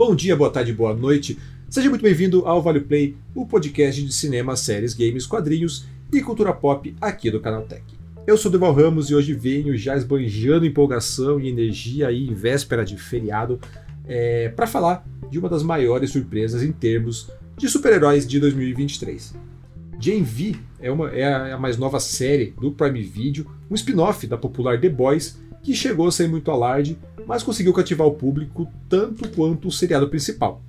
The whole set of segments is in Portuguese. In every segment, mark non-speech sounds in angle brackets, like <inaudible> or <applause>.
Bom dia, boa tarde, boa noite. Seja muito bem-vindo ao Vale Play, o podcast de cinema, séries, games, quadrinhos e cultura pop aqui do Canal Tech. Eu sou Deval Ramos e hoje venho já esbanjando empolgação e energia aí em véspera de feriado é, para falar de uma das maiores surpresas em termos de super-heróis de 2023. Gen V é, uma, é a mais nova série do Prime Video, um spin-off da popular The Boys que chegou sem muito alarde, mas conseguiu cativar o público tanto quanto o seriado principal.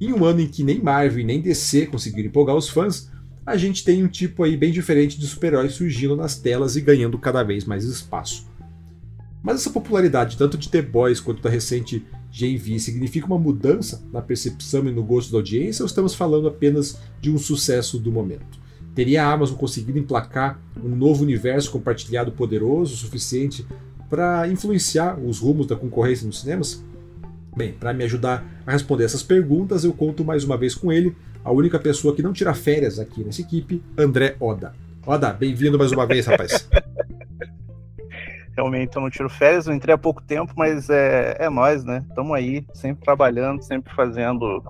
Em um ano em que nem Marvel nem DC conseguiram empolgar os fãs, a gente tem um tipo aí bem diferente de super-heróis surgindo nas telas e ganhando cada vez mais espaço. Mas essa popularidade, tanto de The Boys quanto da recente Gen V, significa uma mudança na percepção e no gosto da audiência ou estamos falando apenas de um sucesso do momento? Teria a Amazon conseguido emplacar um novo universo compartilhado poderoso o suficiente para influenciar os rumos da concorrência nos cinemas? Bem, para me ajudar a responder essas perguntas, eu conto mais uma vez com ele, a única pessoa que não tira férias aqui nessa equipe, André Oda. Oda, bem-vindo mais uma vez, rapaz. <laughs> Realmente eu não tiro férias, eu entrei há pouco tempo, mas é, é nós, né? Estamos aí, sempre trabalhando, sempre fazendo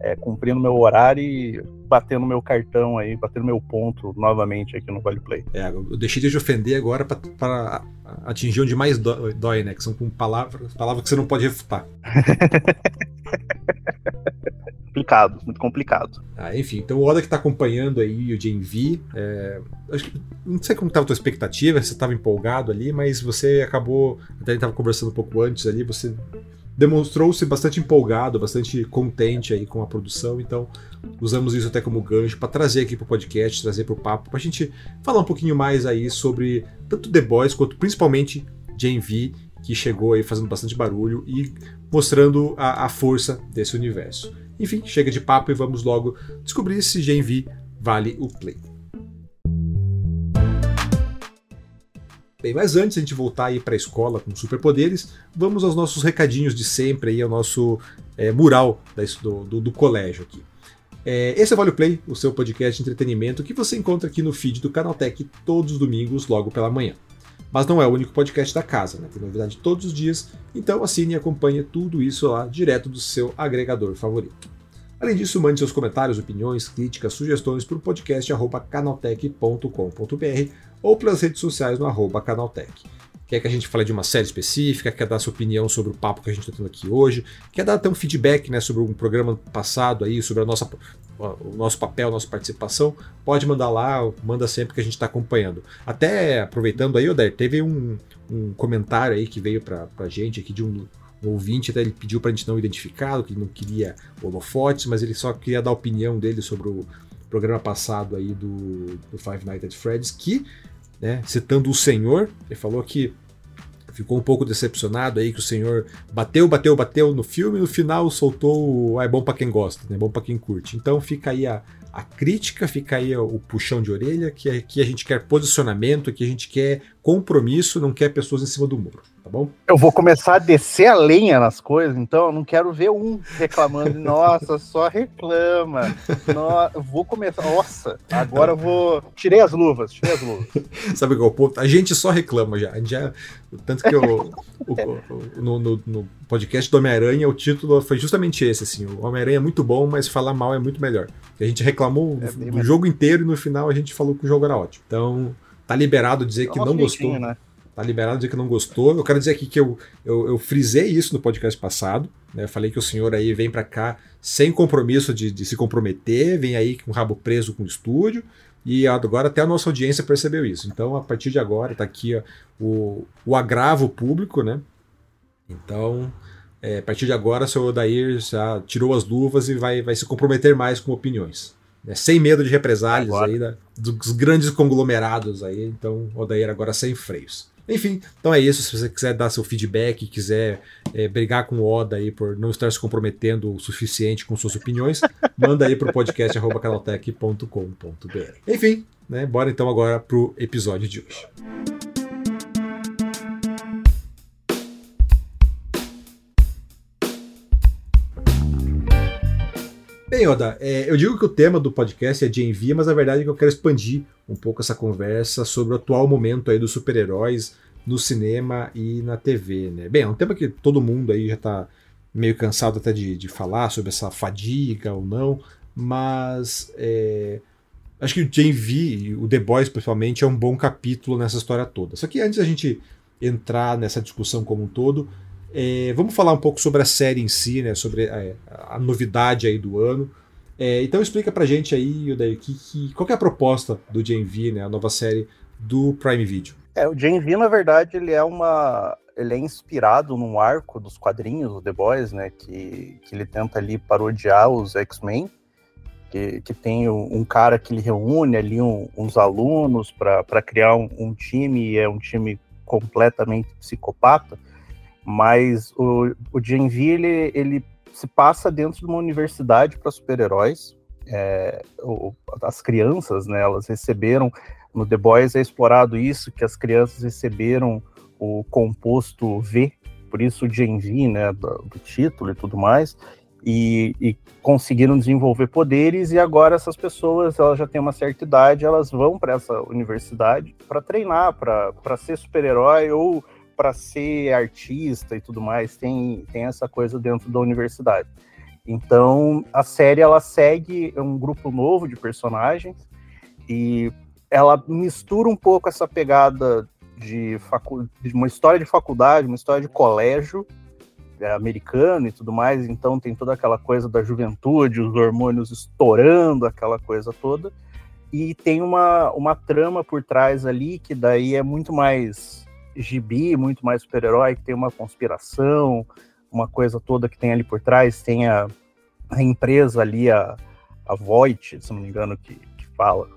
é, cumprindo meu horário e batendo meu cartão aí, batendo meu ponto novamente aqui no Vale Play. É, eu deixei de ofender agora para atingir onde mais dói, né? Que são com palavras, palavras que você não pode refutar. <laughs> complicado, muito complicado. Ah, enfim, então o Oda que está acompanhando aí o JV, é, não sei como estava a tua expectativa, se você estava empolgado ali, mas você acabou, até estava conversando um pouco antes ali, você demonstrou-se bastante empolgado, bastante contente aí com a produção, então usamos isso até como gancho para trazer aqui para o podcast, trazer para o papo, para a gente falar um pouquinho mais aí sobre tanto The Boys quanto principalmente Gen V, que chegou aí fazendo bastante barulho e mostrando a, a força desse universo. Enfim, chega de papo e vamos logo descobrir se Gen V vale o play. Bem, mas antes de a gente voltar aí para a escola com superpoderes, vamos aos nossos recadinhos de sempre aí, ao nosso é, mural do, do, do, colégio aqui. É, esse é o Vale Play, o seu podcast de entretenimento que você encontra aqui no feed do Canaltech todos os domingos, logo pela manhã. Mas não é o único podcast da casa, né? Tem novidade todos os dias, então assine e acompanhe tudo isso lá direto do seu agregador favorito. Além disso, mande seus comentários, opiniões, críticas, sugestões para o podcast canaltech.com.br ou pelas redes sociais no arroba canaltech. Quer que a gente fale de uma série específica, quer dar sua opinião sobre o papo que a gente está tendo aqui hoje, quer dar até um feedback né, sobre um programa passado aí, sobre a nossa, o nosso papel, nossa participação, pode mandar lá, manda sempre que a gente está acompanhando. Até aproveitando aí, Oder, teve um, um comentário aí que veio para a gente aqui de um um ouvinte até ele pediu para a gente não identificá-lo, que ele não queria holofotes, mas ele só queria dar a opinião dele sobre o programa passado aí do, do Five Nights at Freddy's, que, né, citando o senhor, ele falou que ficou um pouco decepcionado aí que o senhor bateu, bateu, bateu no filme e no final soltou o ah, é bom para quem gosta, né, é bom para quem curte. Então fica aí a, a crítica, fica aí o puxão de orelha, que aqui a gente quer posicionamento, que a gente quer compromisso, não quer pessoas em cima do muro tá bom? Eu vou começar a descer a lenha nas coisas, então eu não quero ver um reclamando, <laughs> nossa, só reclama. No, vou começar, nossa, agora eu vou. Tirei as luvas, tirei as luvas. <laughs> Sabe qual é o ponto? A gente só reclama já. A gente já tanto que eu, <laughs> o, no, no, no, podcast do Homem-Aranha, o título foi justamente esse: assim, o Homem-Aranha é muito bom, mas falar mal é muito melhor. A gente reclamou é do, do jogo inteiro e no final a gente falou que o jogo era ótimo. Então, tá liberado dizer que não gostou. Né? Tá liberado dizer que não gostou. Eu quero dizer aqui que eu, eu, eu frisei isso no podcast passado. Né? Eu falei que o senhor aí vem para cá sem compromisso de, de, se comprometer, vem aí com o rabo preso com o estúdio. E agora até a nossa audiência percebeu isso. Então, a partir de agora, está aqui ó, o, o agravo público, né? Então, é, a partir de agora, o senhor Odair já tirou as luvas e vai, vai se comprometer mais com opiniões. Né? Sem medo de represálias aí da, dos grandes conglomerados aí. Então, Odair agora sem freios. Enfim, então é isso. Se você quiser dar seu feedback, quiser é, brigar com o Oda aí por não estar se comprometendo o suficiente com suas opiniões, <laughs> manda aí pro podcast canaltech.com.br. Enfim, né, bora então agora pro episódio de hoje. Bem, Oda, é, eu digo que o tema do podcast é Gen V, mas a verdade é que eu quero expandir um pouco essa conversa sobre o atual momento aí dos super-heróis no cinema e na TV, né? Bem, é um tema que todo mundo aí já está meio cansado até de, de falar sobre essa fadiga ou não, mas é, acho que o Gen V, o The Boys principalmente, é um bom capítulo nessa história toda. Só que antes da gente entrar nessa discussão como um todo, é, vamos falar um pouco sobre a série em si, né, sobre a, a novidade aí do ano. É, então explica pra gente aí, Odair, que, que, qual que é a proposta do Gen V, né, a nova série do Prime Video. É, o V, na verdade, ele é uma. Ele é inspirado num arco dos quadrinhos, o The Boys, né? Que, que ele tenta ali parodiar os X-Men. Que, que tem um cara que ele reúne ali um, uns alunos para criar um, um, time, e é um time completamente psicopata. Mas o, o V, ele, ele se passa dentro de uma universidade para super-heróis. É, as crianças, né, elas receberam no The Boys é explorado isso, que as crianças receberam o composto V, por isso o Gen V, né, do, do título e tudo mais, e, e, conseguiram desenvolver poderes, e agora essas pessoas elas já têm uma certa idade, elas vão para essa universidade para treinar, para ser super-herói ou para ser artista e tudo mais, tem, tem essa coisa dentro da universidade. Então, a série ela segue um grupo novo de personagens e ela mistura um pouco essa pegada de, facu... de uma história de faculdade, uma história de colégio é, americano e tudo mais, então tem toda aquela coisa da juventude, os hormônios estourando, aquela coisa toda, e tem uma, uma trama por trás ali que daí é muito mais gibi, muito mais super-herói, que tem uma conspiração, uma coisa toda que tem ali por trás, tem a, a empresa ali, a, a Voight, se não me engano, que, que fala,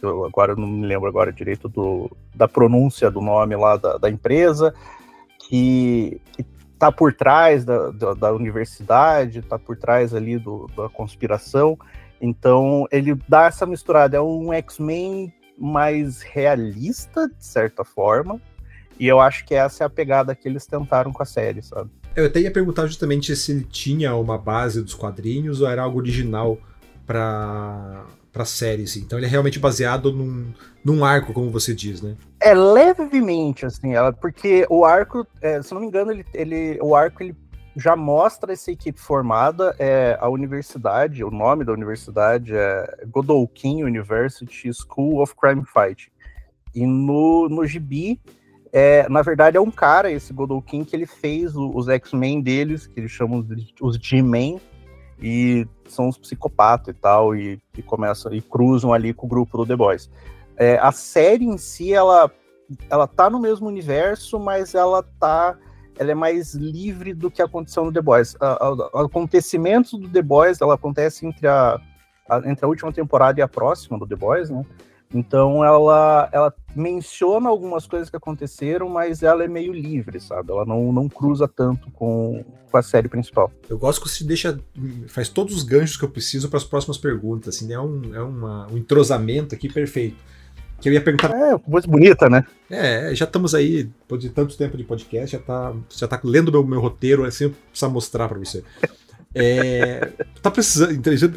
eu agora não me lembro agora direito do, da pronúncia do nome lá da, da empresa, que está por trás da, da, da universidade, está por trás ali do, da conspiração. Então ele dá essa misturada, é um X-Men mais realista, de certa forma, e eu acho que essa é a pegada que eles tentaram com a série, sabe? Eu até ia perguntar justamente se ele tinha uma base dos quadrinhos ou era algo original para para série, assim. Então ele é realmente baseado num, num arco, como você diz, né? É levemente, assim, ela, porque o arco, é, se não me engano, ele, ele, o arco ele já mostra essa equipe formada, é, a universidade, o nome da universidade é Godolkin University School of Crime Fighting. E no, no gibi, é, na verdade, é um cara, esse Godolkin, que ele fez os X-Men deles, que eles chamam os G-Men, e são uns psicopatas e tal, e, e começam e cruzam ali com o grupo do The Boys. É, a série em si, ela, ela tá no mesmo universo, mas ela tá. Ela é mais livre do que aconteceu no The Boys. A, acontecimentos do The Boys, ela acontece entre a, a, entre a última temporada e a próxima do The Boys, né? Então ela, ela menciona algumas coisas que aconteceram, mas ela é meio livre, sabe? Ela não, não cruza tanto com, com a série principal. Eu gosto que você deixa. faz todos os ganchos que eu preciso para as próximas perguntas. Assim, é um, é uma, um entrosamento aqui perfeito. Que eu ia perguntar. É, coisa bonita, né? É, já estamos aí, depois de tanto tempo de podcast, já tá, já tá lendo meu, meu roteiro, assim, eu preciso mostrar para você. É, tá precisando, interessante,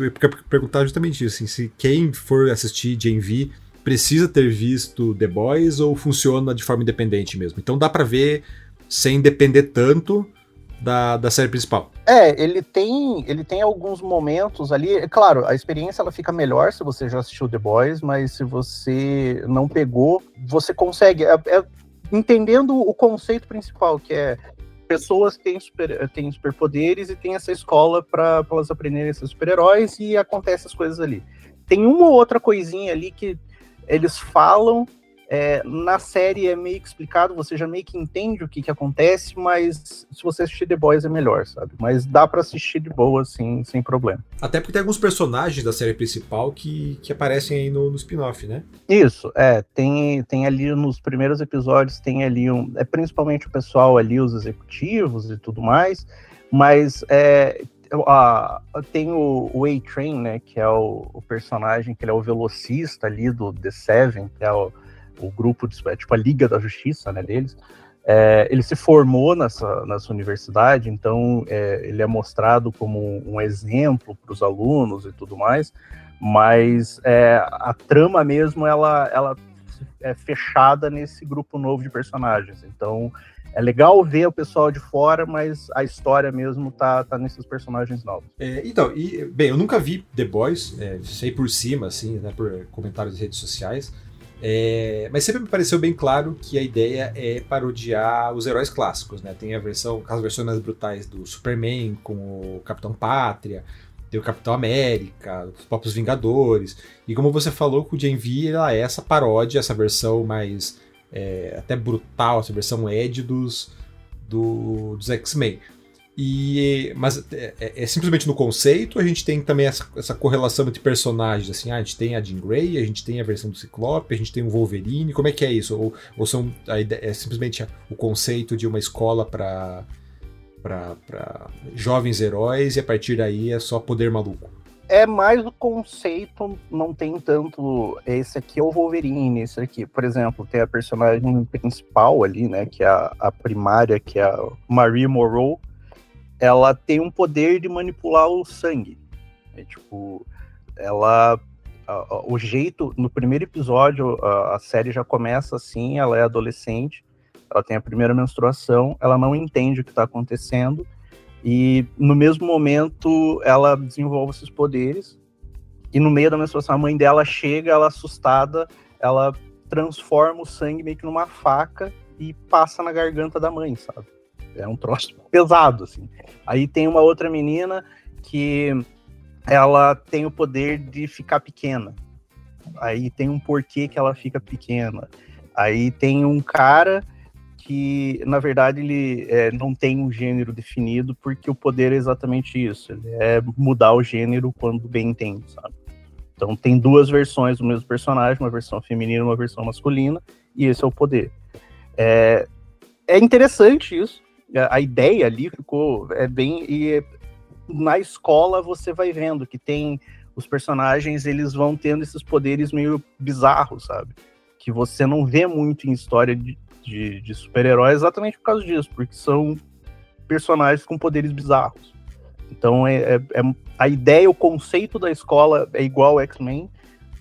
perguntar justamente isso, assim, se quem for assistir Gen V precisa ter visto The Boys ou funciona de forma independente mesmo? Então dá para ver sem depender tanto da, da série principal. É, ele tem, ele tem alguns momentos ali. É claro, a experiência ela fica melhor se você já assistiu The Boys, mas se você não pegou, você consegue. É, é, entendendo o conceito principal, que é pessoas têm, super, têm superpoderes e tem essa escola para elas aprenderem a ser super-heróis e acontecem as coisas ali. Tem uma ou outra coisinha ali que eles falam, é, na série é meio explicado, você já meio que entende o que, que acontece, mas se você assistir The Boys é melhor, sabe? Mas dá para assistir de boa, assim, sem problema. Até porque tem alguns personagens da série principal que, que aparecem aí no, no spin-off, né? Isso, é. Tem, tem ali nos primeiros episódios, tem ali um. É principalmente o pessoal ali, os executivos e tudo mais, mas é, uh, tem o, o A-Train, né, que é o, o, personagem, que ele é o velocista ali do The Seven, que é o, o grupo, de, é tipo a Liga da Justiça, né, deles. É, ele se formou nessa, nessa universidade, então é, ele é mostrado como um exemplo para os alunos e tudo mais, mas é, a trama mesmo, ela, ela é, fechada nesse grupo novo de personagens. Então, é legal ver o pessoal de fora, mas a história mesmo tá, tá nesses personagens novos. É, então, e, bem, eu nunca vi The Boys, é, sei por cima, assim, né, por comentários de redes sociais, é, mas sempre me pareceu bem claro que a ideia é parodiar os heróis clássicos, né? Tem a versão, as versões mais brutais do Superman com o Capitão Pátria, tem o Capitão América, os próprios Vingadores. E como você falou, o Gen V ela é essa paródia, essa versão mais é, até brutal, essa versão Ed dos, do, dos X-Men. E, mas é, é, é, simplesmente no conceito, a gente tem também essa, essa, correlação entre personagens, assim, ah, a gente tem a Jean Grey, a gente tem a versão do Ciclope, a gente tem o Wolverine, como é que é isso? Ou, ou são, é simplesmente o conceito de uma escola para para jovens heróis e a partir daí é só poder maluco? É mais o conceito, não tem tanto. Esse aqui é o Wolverine, esse aqui. Por exemplo, tem a personagem principal ali, né? Que é a, a primária, que é a Marie Moreau ela tem um poder de manipular o sangue. É, tipo, ela. o jeito. No primeiro episódio, a, a série já começa assim: ela é adolescente, ela tem a primeira menstruação, ela não entende o que está acontecendo, e no mesmo momento ela desenvolve esses poderes. E no meio da menstruação, a mãe dela chega, ela assustada, ela transforma o sangue meio que numa faca e passa na garganta da mãe, sabe? É um troço <laughs> pesado, assim. Aí tem uma outra menina que ela tem o poder de ficar pequena. Aí tem um porquê que ela fica pequena. Aí tem um cara que, na verdade, ele é, não tem um gênero definido, porque o poder é exatamente isso. Ele é mudar o gênero quando bem entende, sabe? Então tem duas versões do mesmo personagem, uma versão feminina e uma versão masculina, e esse é o poder. É, é interessante isso, a ideia ali ficou é bem e na escola você vai vendo que tem os personagens eles vão tendo esses poderes meio bizarros, sabe? Que você não vê muito em história de, de, de super-heróis exatamente por causa disso, porque são personagens com poderes bizarros. Então é, é, é a ideia, o conceito da escola é igual ao X-Men,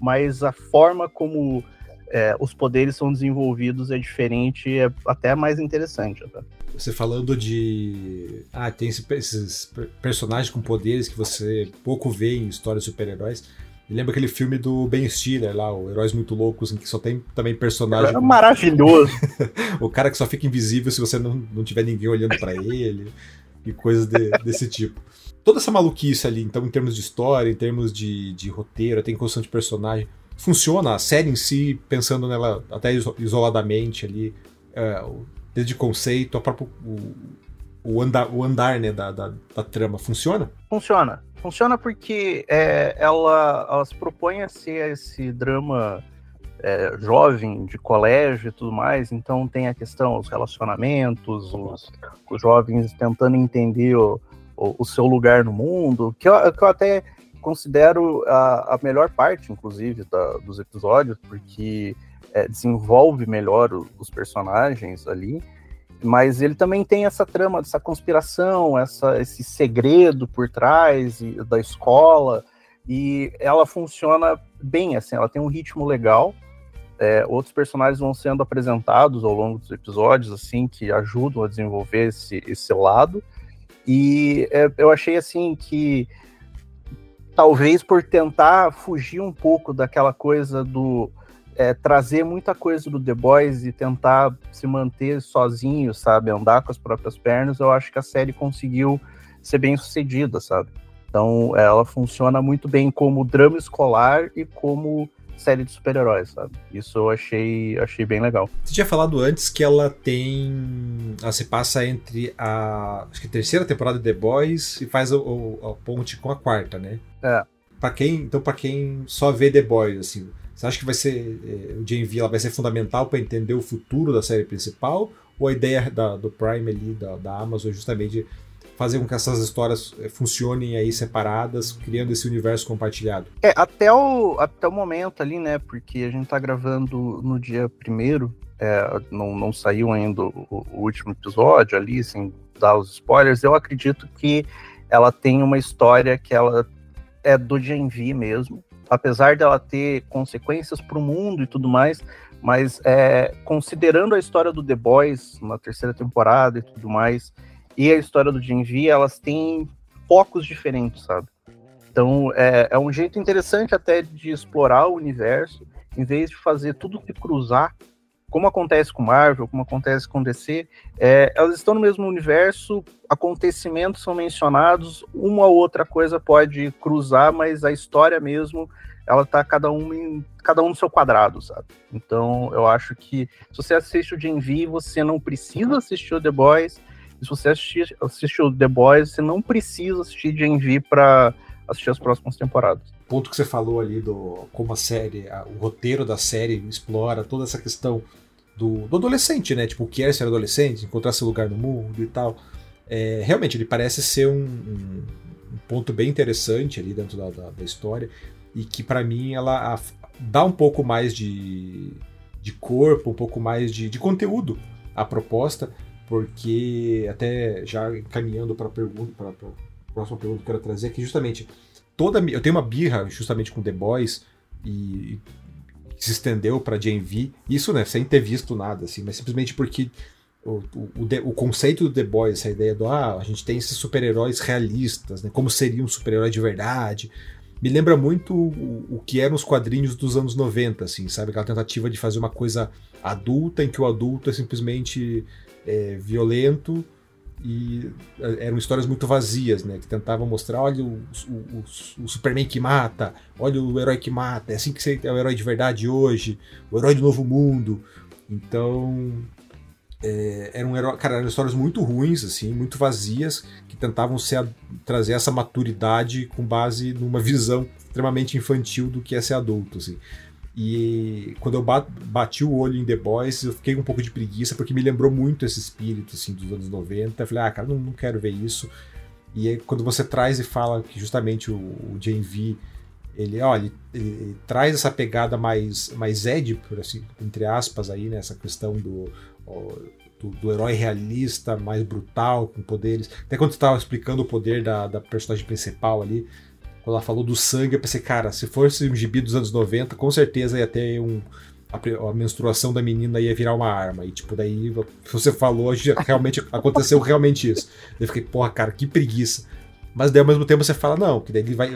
mas a forma como é, os poderes são desenvolvidos é diferente, é até mais interessante. Até. Você falando de. Ah, tem esses personagens com poderes que você pouco vê em histórias de super-heróis. Lembra aquele filme do Ben Stiller lá, o Heróis Muito Loucos, em que só tem também personagem. É maravilhoso! <laughs> o cara que só fica invisível se você não, não tiver ninguém olhando para ele e coisas de, desse tipo. Toda essa maluquice ali, então, em termos de história, em termos de, de roteiro, tem construção de personagem funciona, a série em si, pensando nela até isoladamente ali, é, desde conceito, a próprio, o, o, andar, o andar né, da, da, da, trama, funciona? Funciona. Funciona porque é, ela, ela se propõe a ser esse drama é, jovem, de colégio e tudo mais, então tem a questão, os relacionamentos, os, os jovens tentando entender o, o, o, seu lugar no mundo, que eu, que eu até considero a, a melhor parte, inclusive, da, dos episódios, porque é, desenvolve melhor os personagens ali, mas ele também tem essa trama, essa conspiração, essa, esse segredo por trás e, da escola, e ela funciona bem, assim, ela tem um ritmo legal, é, outros personagens vão sendo apresentados ao longo dos episódios, assim, que ajudam a desenvolver esse, esse lado, e é, eu achei, assim, que talvez por tentar fugir um pouco daquela coisa do é, trazer muita coisa do The Boys e tentar se manter sozinho, sabe, andar com as próprias pernas, eu acho que a série conseguiu ser bem sucedida, sabe? Então ela funciona muito bem como drama escolar e como série de super-heróis, sabe? Isso eu achei, achei bem legal. Você tinha falado antes que ela tem. Ela se passa entre a, acho que a terceira temporada de The Boys e faz o, o, a ponte com a quarta, né? É. Pra quem, então, para quem só vê The Boys, assim, você acha que vai ser. Eh, o Gen V ela vai ser fundamental para entender o futuro da série principal? Ou a ideia da, do Prime ali, da, da Amazon, é justamente fazer com que essas histórias eh, funcionem aí separadas, criando esse universo compartilhado? É, até o, até o momento ali, né? Porque a gente tá gravando no dia primeiro, é, não, não saiu ainda o, o, último episódio ali, sem dar os spoilers. Eu acredito que ela tem uma história que ela é do Gen V mesmo. Apesar dela ter consequências para o mundo e tudo mais, mas é, considerando a história do The Boys na terceira temporada e tudo mais, e a história do Gen V, elas têm focos diferentes, sabe? Então é, é um jeito interessante até de explorar o universo, em vez de fazer tudo se cruzar como acontece com Marvel, como acontece com DC, é, elas estão no mesmo universo, acontecimentos são mencionados, uma ou outra coisa pode cruzar, mas a história mesmo, ela tá cada um em cada um no seu quadrado, sabe? Então, eu acho que se você assiste o Gen V, você não precisa assistir o The Boys. Se você assistir, assistir o The Boys, você não precisa assistir Gen V para assistir as próximas temporadas. O ponto que você falou ali do como a série, a, o roteiro da série explora toda essa questão do, do adolescente, né? Tipo, o que é ser adolescente, encontrar seu lugar no mundo e tal. É, realmente, ele parece ser um, um, um, ponto bem interessante ali dentro da, da, da história e que para mim ela a, dá um pouco mais de, de corpo, um pouco mais de, de conteúdo à proposta, porque até já encaminhando para a pergunta, para a próxima pergunta que eu quero trazer, que justamente toda eu tenho uma birra justamente com The Boys e, se estendeu para V. Isso, né, sem ter visto nada, assim, mas simplesmente porque o, o, o, conceito do The Boys, essa ideia do ah, a gente tem esses super-heróis realistas, né, como seria um super-herói de verdade, me lembra muito o, o, que eram os quadrinhos dos anos 90, assim, sabe? Aquela tentativa de fazer uma coisa adulta, em que o adulto é simplesmente é, violento e é, eram histórias muito vazias, né? Que tentavam mostrar, olha o, o, o, Superman que mata, olha o herói que mata, é assim que você é o herói de verdade hoje, o herói do novo mundo. Então, é, eram, herói, cara, eram histórias muito ruins, assim, muito vazias, que tentavam ser, trazer essa maturidade com base numa visão extremamente infantil do que é ser adulto, assim. E quando eu bati o olho em The Boys, eu fiquei um pouco de preguiça, porque me lembrou muito esse espírito assim, dos anos 90. Eu falei, ah, cara, não, não quero ver isso. E aí, quando você traz e fala que justamente o, o V, ele, olha, ele, ele, traz essa pegada mais, mais Ed, por assim, entre aspas, aí, né, essa questão do, do, do, herói realista, mais brutal, com poderes. Até quando você estava explicando o poder da, da personagem principal ali, quando ela falou do sangue, eu pensei, cara, se fosse um gibi dos anos 90, com certeza ia ter um. A, a menstruação da menina ia virar uma arma. E, tipo, daí você falou, realmente <laughs> aconteceu realmente isso. Eu fiquei, porra, cara, que preguiça. Mas daí ao mesmo tempo você fala, não, que daí ele vai.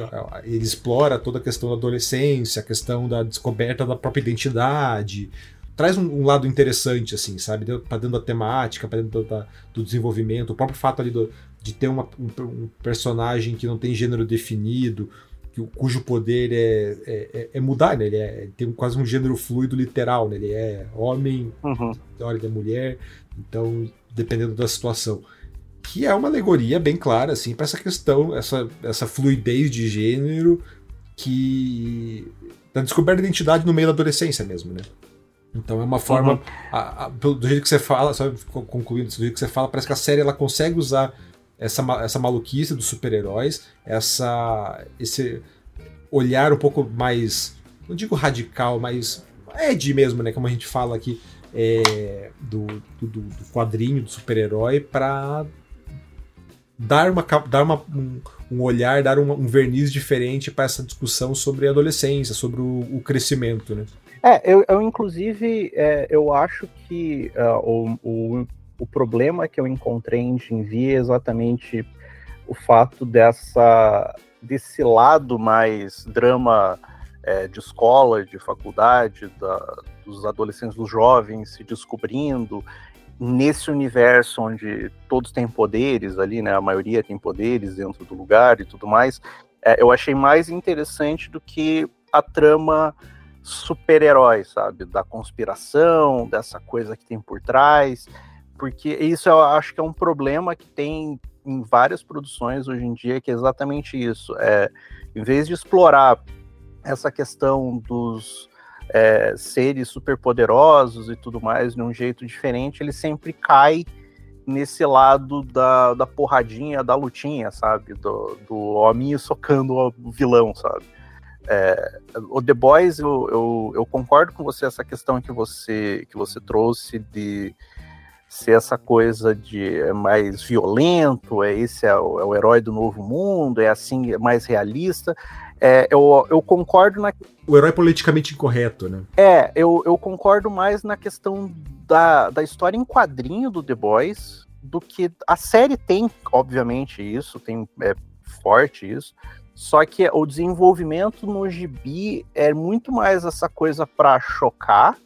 Ele explora toda a questão da adolescência, a questão da descoberta da própria identidade. Traz um, um lado interessante, assim, sabe? Pra dentro da temática, pra dentro do, do desenvolvimento. O próprio fato ali do, de ter uma, um, um, personagem que não tem gênero definido, que, cujo poder é, é, é, é mudar, né? Ele é, tem quase um gênero fluido literal, né? Ele é homem, uhum. ele é mulher, então dependendo da situação. Que é uma alegoria bem clara, assim, para essa questão, essa, essa fluidez de gênero que. da descoberta de identidade no meio da adolescência mesmo, né? Então é uma forma. Uhum. A, a, do jeito que você fala, só concluindo, do jeito que você fala, parece que a série ela consegue usar essa, essa maluquice dos super-heróis, essa esse olhar um pouco mais, não digo radical, mas Ed mesmo, né, como a gente fala aqui, é, do, do, do, quadrinho do super-herói para dar, uma, dar uma, um, um olhar, dar um, um verniz diferente para essa discussão sobre a adolescência, sobre o, o crescimento, né? É, eu, eu inclusive, é, eu acho que uh, o, o o problema que eu encontrei em Jinvi é exatamente o fato dessa desse lado mais drama é, de escola, de faculdade, da, dos adolescentes, dos jovens se descobrindo nesse universo onde todos têm poderes ali, né? A maioria tem poderes dentro do lugar e tudo mais. É, eu achei mais interessante do que a trama super-herói, sabe? Da conspiração, dessa coisa que tem por trás porque isso eu acho que é um problema que tem em várias produções hoje em dia, que é exatamente isso. É, em vez de explorar essa questão dos é, seres superpoderosos e tudo mais de um jeito diferente, ele sempre cai nesse lado da, da porradinha, da lutinha, sabe? Do, do homem socando o vilão, sabe? É, o The Boys, eu, eu, eu, concordo com você essa questão que você que você trouxe de ser essa coisa de é mais violento, é esse é o, é o, herói do novo mundo, é assim, é mais realista. É, eu, eu concordo na. O herói politicamente incorreto, né? É, eu, eu concordo mais na questão da, da história em quadrinho do The Boys do que. A série tem, obviamente, isso, tem é, forte isso. Só que o desenvolvimento no gibi é muito mais essa coisa para chocar,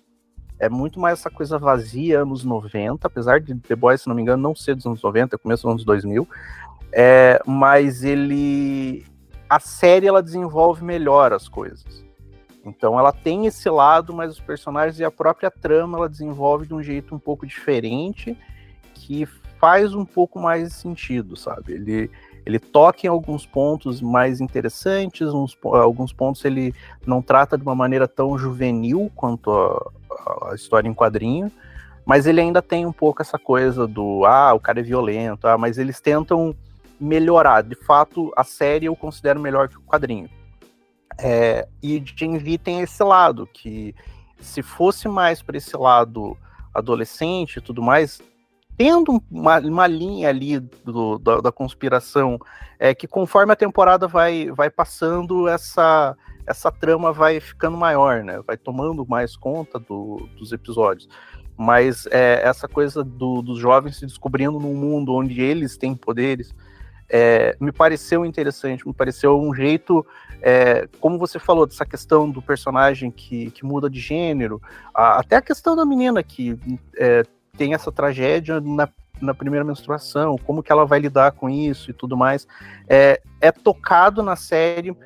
é muito mais essa coisa vazia, anos 90, apesar de The Boys, se não me engano, não ser dos anos 90, é começo dos anos 2000, é, mas ele a série ela desenvolve melhor as coisas. Então ela tem esse lado, mas os personagens e a própria trama ela desenvolve de um jeito um pouco diferente que faz um pouco mais sentido, sabe? Ele ele toca em alguns pontos mais interessantes, uns, alguns pontos ele não trata de uma maneira tão juvenil quanto a, a, história em quadrinho, mas ele ainda tem um pouco essa coisa do ah, o cara é violento, ah, mas eles tentam melhorar. De fato, a série eu considero melhor que o quadrinho. É, e Gen V tem esse lado, que se fosse mais para esse lado adolescente e tudo mais, tendo uma, uma linha ali do, da, da, conspiração, é que conforme a temporada vai, vai passando, essa, essa trama vai ficando maior, né? Vai tomando mais conta do, dos episódios. Mas é, essa coisa do, dos jovens se descobrindo num mundo onde eles têm poderes, é, me pareceu interessante, me pareceu um jeito, é, como você falou, dessa questão do personagem que, que muda de gênero, a, até a questão da menina que é, tem essa tragédia na, na primeira menstruação, como que ela vai lidar com isso e tudo mais, é, é tocado na série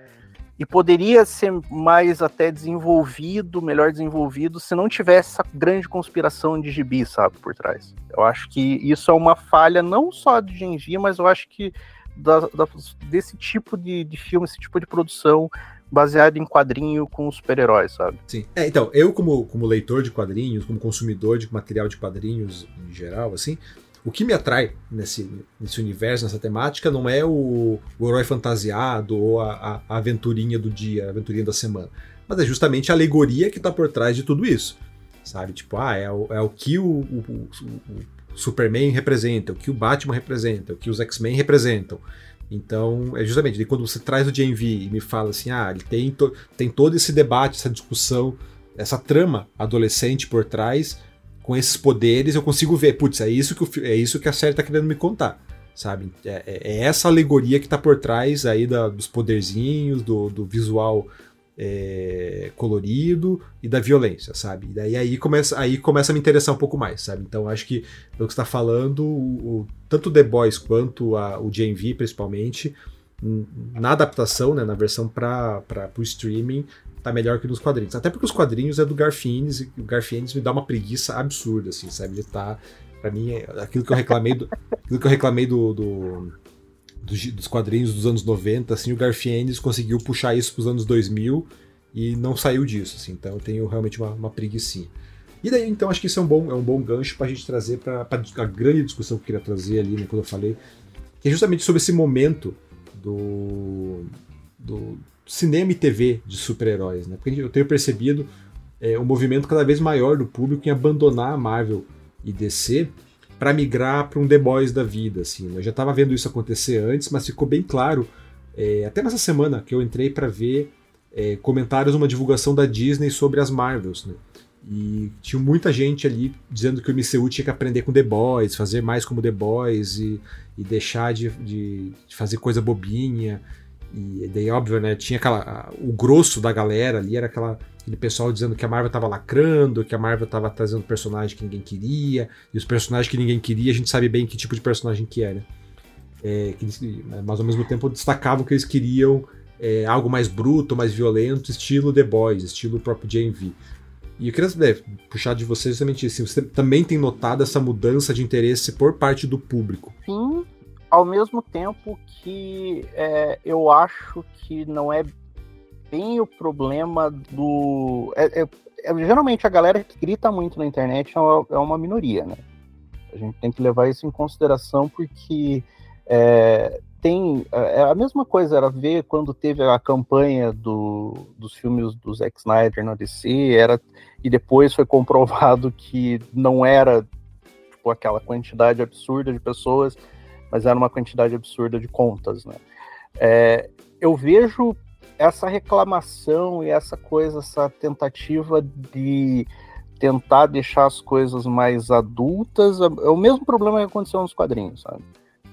e poderia ser mais até desenvolvido, melhor desenvolvido, se não tivesse essa grande conspiração de gibi, sabe, por trás. Eu acho que isso é uma falha não só de Genji, mas eu acho que da, da, desse tipo de, de filme, esse tipo de produção baseado em quadrinho com super-heróis, sabe? Sim. É, então, eu como, como leitor de quadrinhos, como consumidor de material de quadrinhos em geral, assim, o que me atrai nesse, nesse universo, nessa temática, não é o, o herói fantasiado ou a, a, aventurinha do dia, a aventurinha da semana, mas é justamente a alegoria que está por trás de tudo isso, sabe? Tipo, ah, é o, é o que o, o, o Superman representa, o que o Batman representa, o que os X-Men representam. Então, é justamente quando você traz o JMV e me fala assim, ah, ele tem, to tem todo esse debate, essa discussão, essa trama adolescente por trás, com esses poderes, eu consigo ver, putz, é isso que, é isso que a série tá querendo me contar, sabe? É, é, é essa alegoria que tá por trás aí da, dos poderzinhos, do, do visual é, colorido e da violência, sabe? E daí aí começa, aí começa a me interessar um pouco mais, sabe? Então acho que pelo que está falando, o, o, tanto The Boys quanto a, o JMV, principalmente, na adaptação, né, na versão para o streaming, tá melhor que nos quadrinhos. Até porque os quadrinhos é do Garfienes e o Garfienes me dá uma preguiça absurda, assim, sabe? Ele tá. Pra mim, é aquilo que eu reclamei do. aquilo que eu reclamei do, do dos, quadrinhos dos anos 90, assim, o Garfienes conseguiu puxar isso para os anos 2000 e não saiu disso, assim, então eu tenho realmente uma, uma. E daí, então, acho que isso é um bom, é um bom gancho para a gente trazer para a grande discussão que eu queria trazer ali, né, quando eu falei, que é justamente sobre esse momento do, do cinema e TV de super-heróis, né? Porque eu tenho percebido é, um movimento cada vez maior do público em abandonar a Marvel e DC para migrar para um The Boys da vida. Assim. Eu já estava vendo isso acontecer antes, mas ficou bem claro, é, até nessa semana que eu entrei para ver é, comentários uma divulgação da Disney sobre as Marvels. Né? E tinha muita gente ali dizendo que o MCU tinha que aprender com The Boys, fazer mais como The Boys e, e deixar de, de, de fazer coisa bobinha. E daí, óbvio, né? Tinha aquela. O grosso da galera ali era aquela aquele pessoal dizendo que a Marvel tava lacrando, que a Marvel tava trazendo personagem que ninguém queria, e os personagens que ninguém queria, a gente sabe bem que tipo de personagem que era. É, que eles, mas ao mesmo tempo destacavam que eles queriam é, algo mais bruto, mais violento, estilo The Boys, estilo próprio JMV. E eu queria saber, puxar de você justamente isso. Você também tem notado essa mudança de interesse por parte do público? Sim, ao mesmo tempo que é, eu acho que não é tem o problema do. É, é, é, geralmente a galera que grita muito na internet é uma, é uma, minoria, né? A gente tem que levar isso em consideração porque é, tem. É, é a mesma coisa, era ver quando teve a campanha do, dos filmes do Zack Snyder na DC, era, e depois foi comprovado que não era tipo, aquela quantidade absurda de pessoas, mas era uma quantidade absurda de contas, né? É, eu vejo essa reclamação e essa coisa, essa tentativa de tentar deixar as coisas mais adultas, é, é o mesmo problema que aconteceu nos quadrinhos, sabe?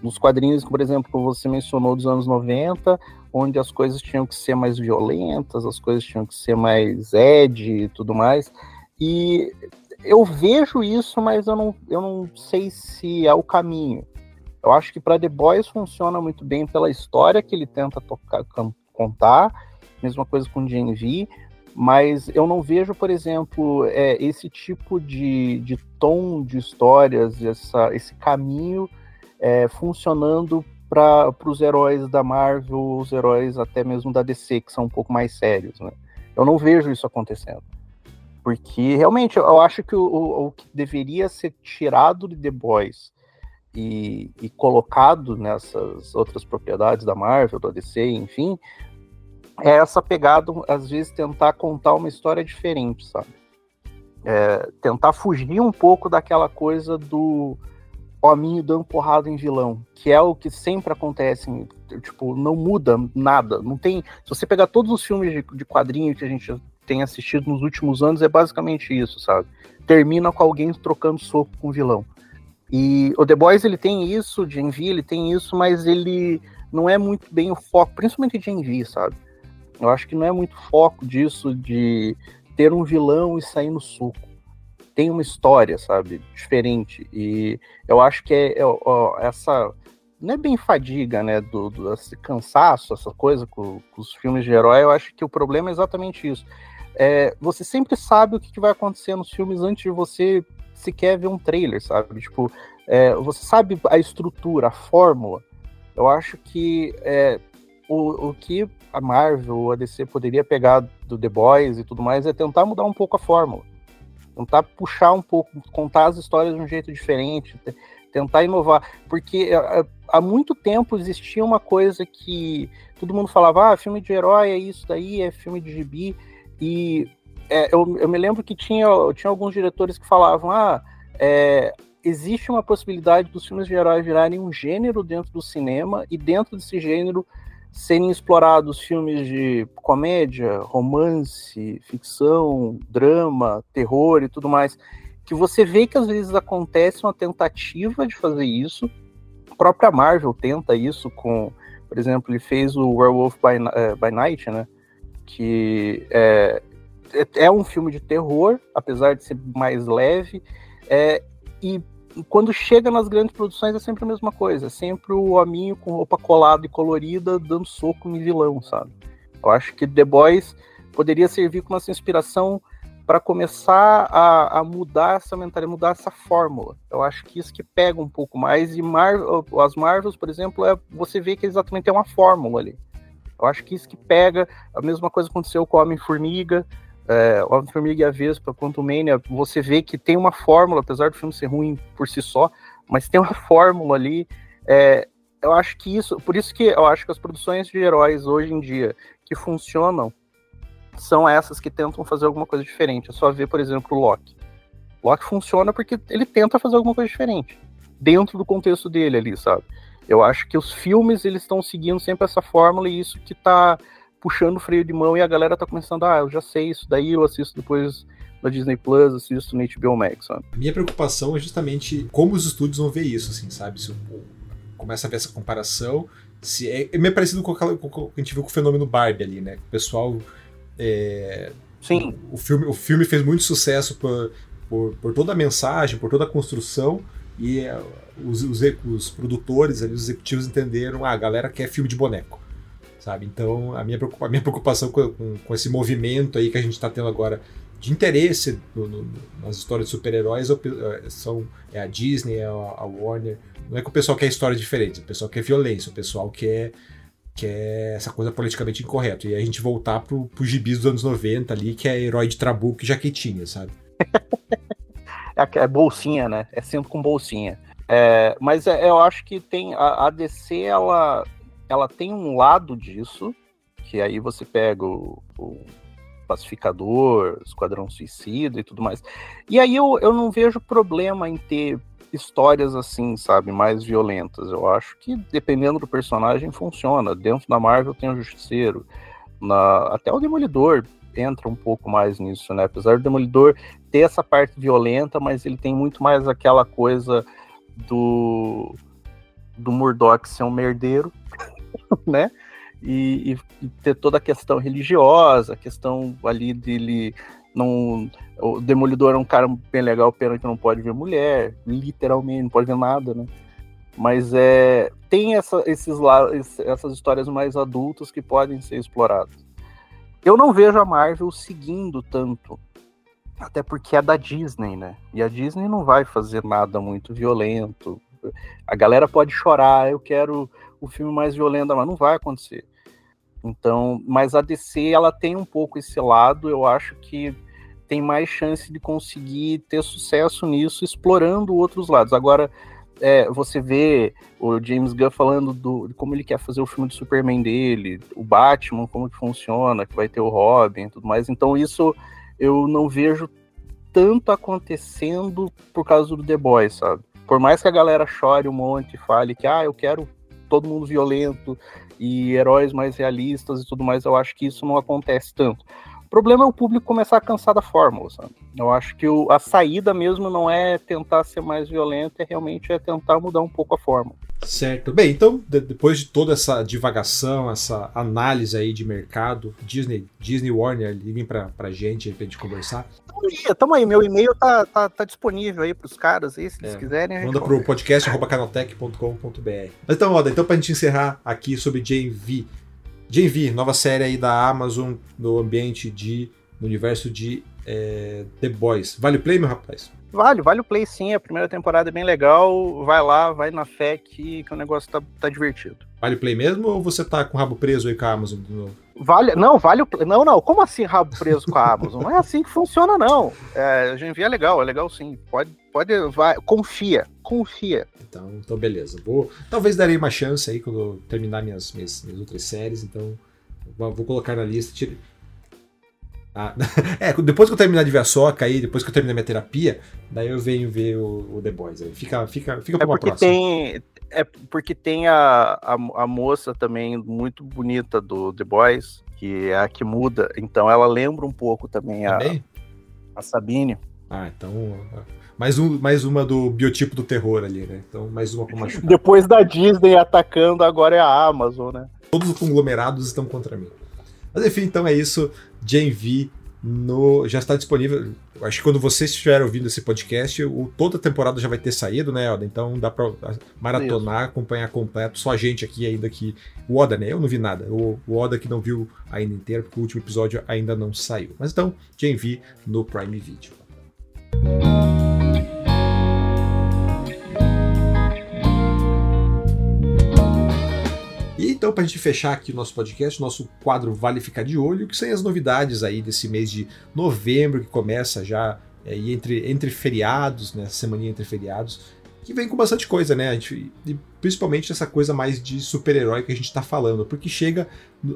Nos quadrinhos, por exemplo, que você mencionou dos anos 90, onde as coisas tinham que ser mais violentas, as coisas tinham que ser mais ed e tudo mais. E eu vejo isso, mas eu não, eu não sei se é o caminho. Eu acho que para The Boys funciona muito bem pela história que ele tenta tocar, contar, mesma coisa com V, mas eu não vejo, por exemplo, é, esse tipo de, de tom de histórias, essa, esse caminho é, funcionando para os heróis da Marvel, os heróis até mesmo da DC, que são um pouco mais sérios. Né? Eu não vejo isso acontecendo. Porque realmente eu acho que o, o, o que deveria ser tirado de The Boys e, e, colocado nessas outras propriedades da Marvel, da DC, enfim, é essa pegada, às vezes, tentar contar uma história diferente, sabe? É, tentar fugir um pouco daquela coisa do hominho dando porrada em vilão, que é o que sempre acontece, tipo, não muda nada, não tem, se você pegar todos os filmes de, de quadrinho que a gente tem assistido nos últimos anos, é basicamente isso, sabe? Termina com alguém trocando soco com o vilão. E o The Boys, ele tem isso, de Envy, ele tem isso, mas ele não é muito bem o foco, principalmente de Envy, sabe? Eu acho que não é muito foco disso de ter um vilão e sair no suco. Tem uma história, sabe, diferente. E eu acho que é, é ó, essa não é bem fadiga, né, do, do esse cansaço, essa coisa com, com, os filmes de herói. Eu acho que o problema é exatamente isso. É, você sempre sabe o que, que vai acontecer nos filmes antes de você sequer ver um trailer, sabe? Tipo, é, você sabe a estrutura, a fórmula. Eu acho que é, o, o que a Marvel, a DC poderia pegar do The Boys e tudo mais é tentar mudar um pouco a fórmula. Tentar puxar um pouco, contar as histórias de um jeito diferente, tentar inovar. Porque é, é, há muito tempo existia uma coisa que todo mundo falava: ah, filme de herói é isso daí, é filme de gibi. E é, eu, eu, me lembro que tinha, tinha alguns diretores que falavam: ah, é, existe uma possibilidade dos filmes de herói virarem um gênero dentro do cinema e dentro desse gênero serem explorados filmes de comédia, romance, ficção, drama, terror e tudo mais, que você vê que às vezes acontece uma tentativa de fazer isso. A própria Marvel tenta isso com, por exemplo, ele fez o Werewolf by, uh, by Night, né? Que é, é um filme de terror, apesar de ser mais leve, é, e quando chega nas grandes produções é sempre a mesma coisa, é sempre o hominho com roupa colada e colorida dando soco em vilão, sabe? Eu acho que The Boys poderia servir como essa inspiração para começar a, a, mudar essa mentalidade, mudar essa fórmula. Eu acho que isso que pega um pouco mais. E as Marvels, por exemplo, é, você vê que exatamente é uma fórmula ali. Eu acho que isso que pega. A mesma coisa aconteceu com o Homem-Formiga é, Homem-Formiga e a Vespa, Quantum Mania, você vê que tem uma fórmula, apesar do filme ser ruim por si só, mas tem uma fórmula ali. É, eu acho que isso, por isso que eu acho que as produções de heróis hoje em dia que funcionam são essas que tentam fazer alguma coisa diferente. É só ver, por exemplo, o Loki. Loki funciona porque ele tenta fazer alguma coisa diferente dentro do contexto dele ali, sabe? Eu acho que os filmes eles estão seguindo sempre essa fórmula e isso que está puxando o freio de mão e a galera tá começando, ah, eu já sei isso daí, eu assisto depois na Disney Plus, assisto no HBO Max, sabe? Minha preocupação é justamente como os estúdios vão ver isso, assim, sabe? Se começa a ver essa comparação, se é, é meio parecido com, aquela, com o que a gente viu com o fenômeno Barbie ali, né? O pessoal é, Sim. O, o, filme, o filme fez muito sucesso por, por, por toda a mensagem, por toda a construção, e é, os, os, os, produtores, ali, os executivos entenderam, ah, a galera quer filme de boneco sabe? Então, a minha, a minha preocupação com, com, com, esse movimento aí que a gente está tendo agora de interesse no, no, nas histórias de super-heróis é, são é a Disney, é a, a, Warner. Não é que o pessoal quer histórias diferentes, o pessoal quer violência, o pessoal quer, quer essa coisa politicamente incorreta. E a gente voltar pro, pro gibis dos anos 90 ali, que é herói de trabuco e jaquetinha, sabe? <laughs> é, é bolsinha, né? É sempre com bolsinha. É, mas é, eu acho que tem a, a DC, ela ela tem um lado disso, que aí você pega o, o Pacificador, Esquadrão Suicida e tudo mais. E aí eu, eu não vejo problema em ter histórias assim, sabe, mais violentas. Eu acho que dependendo do personagem funciona. Dentro da Marvel tem o Justiceiro, Na, até o Demolidor entra um pouco mais nisso, né? Apesar do Demolidor ter essa parte violenta, mas ele tem muito mais aquela coisa do do Murdoch ser um merdeiro, <laughs> né? E, e, ter toda a questão religiosa, a questão ali dele não. O Demolidor é um cara bem legal, pena que não pode ver mulher, literalmente, não pode ver nada, né? Mas é, tem essa, esses, essas histórias mais adultas que podem ser exploradas. Eu não vejo a Marvel seguindo tanto. Até porque é da Disney, né? E a Disney não vai fazer nada muito violento. A galera pode chorar, eu quero o filme mais violento, mas não vai acontecer. Então, mas a DC ela tem um pouco esse lado, eu acho que tem mais chance de conseguir ter sucesso nisso, explorando outros lados. Agora, é, você vê o James Gunn falando do, de como ele quer fazer o filme do Superman dele, o Batman, como que funciona, que vai ter o Robin e tudo mais. Então, isso eu não vejo tanto acontecendo por causa do The Boys, sabe? Por mais que a galera chore um monte fale que, ah, eu quero todo mundo violento e heróis mais realistas e tudo mais, eu acho que isso não acontece tanto problema é o público começar a cansar da fórmula, sabe? Eu acho que o, a saída mesmo não é tentar ser mais violento, é realmente é tentar mudar um pouco a fórmula. Certo. Bem, então, de, depois de toda essa divagação, essa análise aí de mercado, Disney, Disney Warner, liguem pra, pra gente aí pra gente conversar. Tamo aí, tamo aí. meu e-mail tá, tá, tá disponível aí pros caras aí, se eles é, quiserem. Manda pro podcast.canaltech.com.br. Mas então, Oda, então pra gente encerrar aqui sobre JV, JV, nova série aí da Amazon no ambiente de. no universo de é, The Boys. Vale o play, meu rapaz? Vale, vale o play sim. A primeira temporada é bem legal. Vai lá, vai na fé que, que o negócio tá, tá divertido. Vale o play mesmo ou você tá com o rabo preso aí com a Amazon de novo? Vale, não, vale o Não, não, como assim rabo preso com a Amazon? Não é assim que funciona, não. É, a gente é legal, é legal sim. Pode, pode, vai, confia, confia. Então, então beleza. Vou, talvez darei uma chance aí quando eu terminar minhas, minhas, minhas outras séries, então vou, colocar na lista. Tire... Ah, <laughs> é, depois que eu terminar de ver a soca aí, depois que eu terminar minha terapia, daí eu venho ver o, o The Boys aí. Fica, fica, fica pra é uma próxima. Tem, é porque tem a, a, a, moça também muito bonita do The Boys, que é a que muda, então ela lembra um pouco também a, a Sabine. Ah, então. Mais, um, mais uma do biotipo do terror ali, né? Então, mais uma com machucado. <laughs> Depois da Disney atacando, agora é a Amazon, né? Todos os conglomerados estão contra mim. Mas enfim, então é isso. Jane V no, já está disponível. Acho que quando vocês estiverem ouvindo esse podcast, o, toda a temporada já vai ter saído, né, Oda? Então dá para maratonar, acompanhar completo. Só a gente aqui ainda que. O Oda, né? Eu não vi nada. O, o Oda que não viu ainda inteiro, porque o último episódio ainda não saiu. Mas então, Jane V no Prime Video. Então, para a gente fechar aqui o nosso podcast, nosso quadro Vale Ficar de Olho, que são as novidades aí desse mês de novembro, que começa já é, entre, entre feriados, né, semana entre feriados, que vem com bastante coisa, né? Gente, e principalmente essa coisa mais de super-herói que a gente está falando, porque chega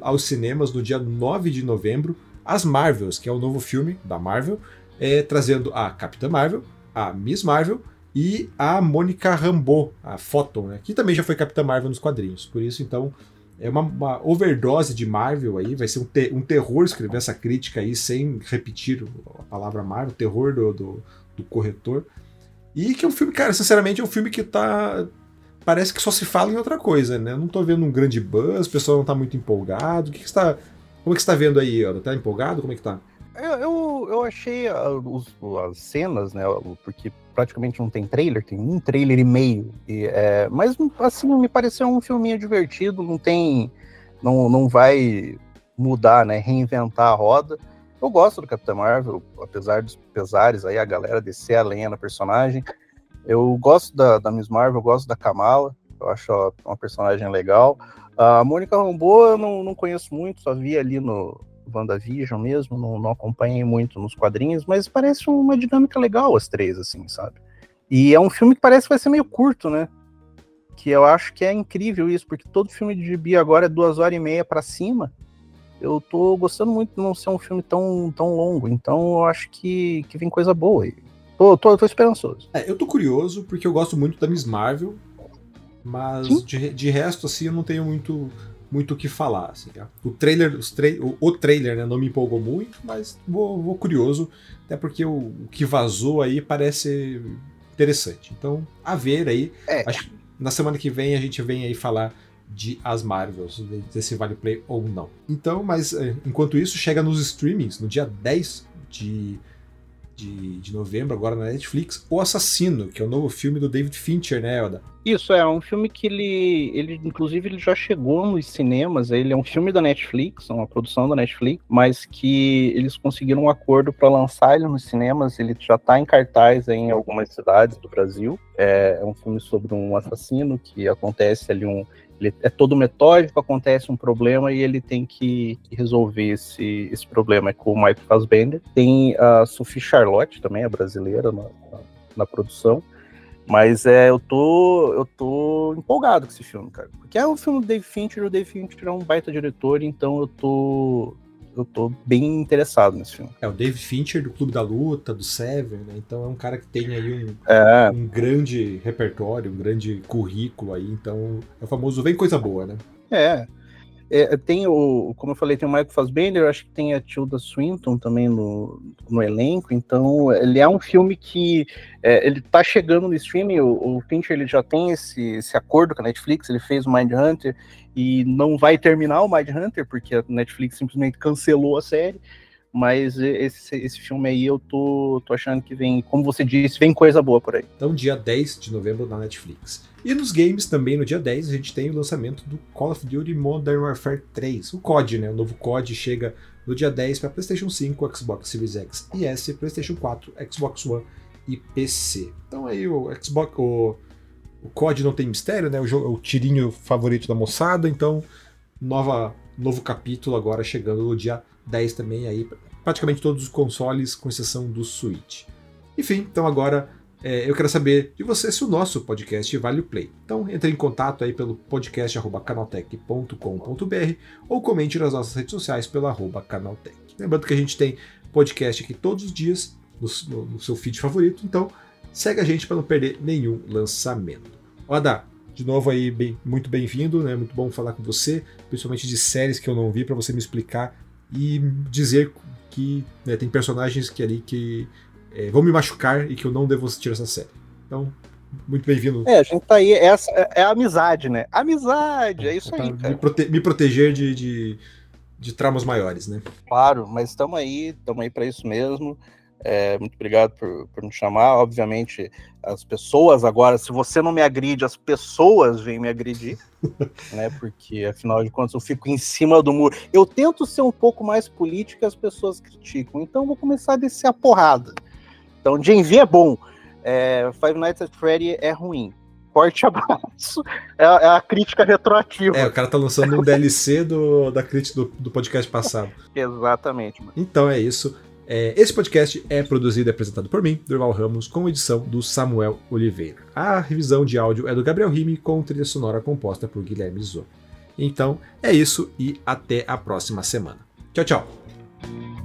aos cinemas no dia 9 de novembro as Marvels, que é o novo filme da Marvel, é, trazendo a Capitã Marvel, a Miss Marvel e a Mônica Rambeau, a Photon, né, que também já foi Capitã Marvel nos quadrinhos. Por isso, então, é uma, uma, overdose de Marvel aí, vai ser um, te, um, terror escrever essa crítica aí sem repetir a palavra Marvel, terror do, do, do, corretor. E que é um filme, cara, sinceramente é um filme que tá. Parece que só se fala em outra coisa, né? Eu não tô vendo um grande buzz, o pessoal não tá muito empolgado. O que, que você tá. Como é que você tá vendo aí, Ana? Tá empolgado? Como é que tá? Eu, eu, achei os, as cenas, né? Porque praticamente não tem trailer, tem um trailer e meio. E, é, mas assim, me pareceu um filminho divertido, não tem. Não, não vai mudar, né? Reinventar a roda. Eu gosto do Capitão Marvel, apesar dos pesares aí, a galera descer a lenha na personagem. Eu gosto da, da Miss Marvel, eu gosto da Kamala, eu acho uma personagem legal. A Mônica Rambeau eu não, não conheço muito, só vi ali no, WandaVision mesmo, não, não acompanhei muito nos quadrinhos, mas parece uma dinâmica legal as três, assim, sabe? E é um filme que parece que vai ser meio curto, né? Que eu acho que é incrível isso, porque todo filme de gibi agora é duas horas e meia para cima. Eu tô gostando muito de não ser um filme tão, tão longo, então eu acho que, que vem coisa boa aí. Tô, tô, tô esperançoso. É, eu tô curioso porque eu gosto muito da Miss Marvel, mas de, de resto, assim, eu não tenho muito muito o que falar. Assim, tá? O trailer, o, o, trailer né, não me empolgou muito, mas vou, vou curioso, até porque o, o, que vazou aí parece interessante. Então, a ver aí. É. Acho que na semana que vem a gente vem aí falar de As Marvels, se vale play ou não. Então, mas é, enquanto isso, chega nos streamings no dia 10 de de, de novembro, agora na Netflix, O Assassino, que é o novo filme do David Fincher, né, Elda? Isso, é um filme que ele, ele inclusive, ele já chegou nos cinemas, ele é um filme da Netflix, uma produção da Netflix, mas que eles conseguiram um acordo para lançar ele nos cinemas, ele já está em cartaz em algumas cidades do Brasil, é, é um filme sobre um assassino que acontece ali um ele é todo metódico, acontece um problema e ele tem que resolver esse, esse problema. É com o Mike Fassbender. Tem a Sophie Charlotte também, a brasileira, na, na, na, produção. Mas é, eu tô, eu tô empolgado com esse filme, cara. Porque é um filme do Dave Fincher, o Dave Fincher é um baita diretor, então eu tô, eu tô bem interessado nesse filme. É o David Fincher do Clube da Luta, do Seven, né? Então é um cara que tem aí um, é. um grande repertório, um grande currículo aí. Então é o famoso vem coisa boa, né? É. É, tem o, como eu falei, tem o Michael Fassbender, acho que tem a Tilda Swinton também no, no elenco, então ele é um filme que é, ele tá chegando no streaming, o, o Fincher ele já tem esse, esse acordo com a Netflix, ele fez o Mind Hunter e não vai terminar o Mind Hunter, porque a Netflix simplesmente cancelou a série, mas esse, esse filme aí eu tô, tô achando que vem, como você disse, vem coisa boa por aí. Então, dia 10 de novembro na Netflix. E nos games também, no dia 10, a gente tem o lançamento do Call of Duty Modern Warfare 3. O COD, né? O novo COD chega no dia 10 para PlayStation 5, Xbox Series X e S, PlayStation 4, Xbox One e PC. Então aí o Xbox, o, o COD não tem mistério, né? O, jogo, o tirinho favorito da moçada, então nova, novo capítulo agora chegando no dia 10 também aí, praticamente todos os consoles, com exceção do Switch. Enfim, então agora é, eu quero saber de você se o nosso podcast vale o play. Então entre em contato aí pelo podcast.canaltech.com.br ou comente nas nossas redes sociais pelo arroba canaltech. Lembrando que a gente tem podcast aqui todos os dias no, no, no seu feed favorito, então segue a gente para não perder nenhum lançamento. Oda, de novo aí, bem, muito bem-vindo, né? Muito bom falar com você, principalmente de séries que eu não vi, para você me explicar e dizer que né, tem personagens que ali que é, vão me machucar e que eu não devo assistir essa série. Então, muito bem-vindo. É, a gente tá aí, essa é, é a amizade, né? Amizade, é isso é aí, cara. Me, prote me proteger de, de, de, traumas maiores, né? Claro, mas estamos aí, estamos aí para isso mesmo. É, muito obrigado por, por me chamar. Obviamente, as pessoas agora, se você não me agride, as pessoas vêm me agredir, <laughs> né? Porque afinal de contas eu fico em cima do muro. Eu tento ser um pouco mais político e as pessoas criticam, então vou começar a descer a porrada. Então, Gen é bom, é, Five Nights at Freddy é ruim. Forte <laughs> abraço. É, é, a crítica retroativa. É, o cara tá lançando um DLC do, da crítica do, do podcast passado. <laughs> Exatamente. Mano. Então é isso. É, esse podcast é produzido e apresentado por mim, Durval Ramos, com edição do Samuel Oliveira. A revisão de áudio é do Gabriel Rime, com trilha sonora composta por Guilherme Zô. Então é isso e até a próxima semana. Tchau, tchau!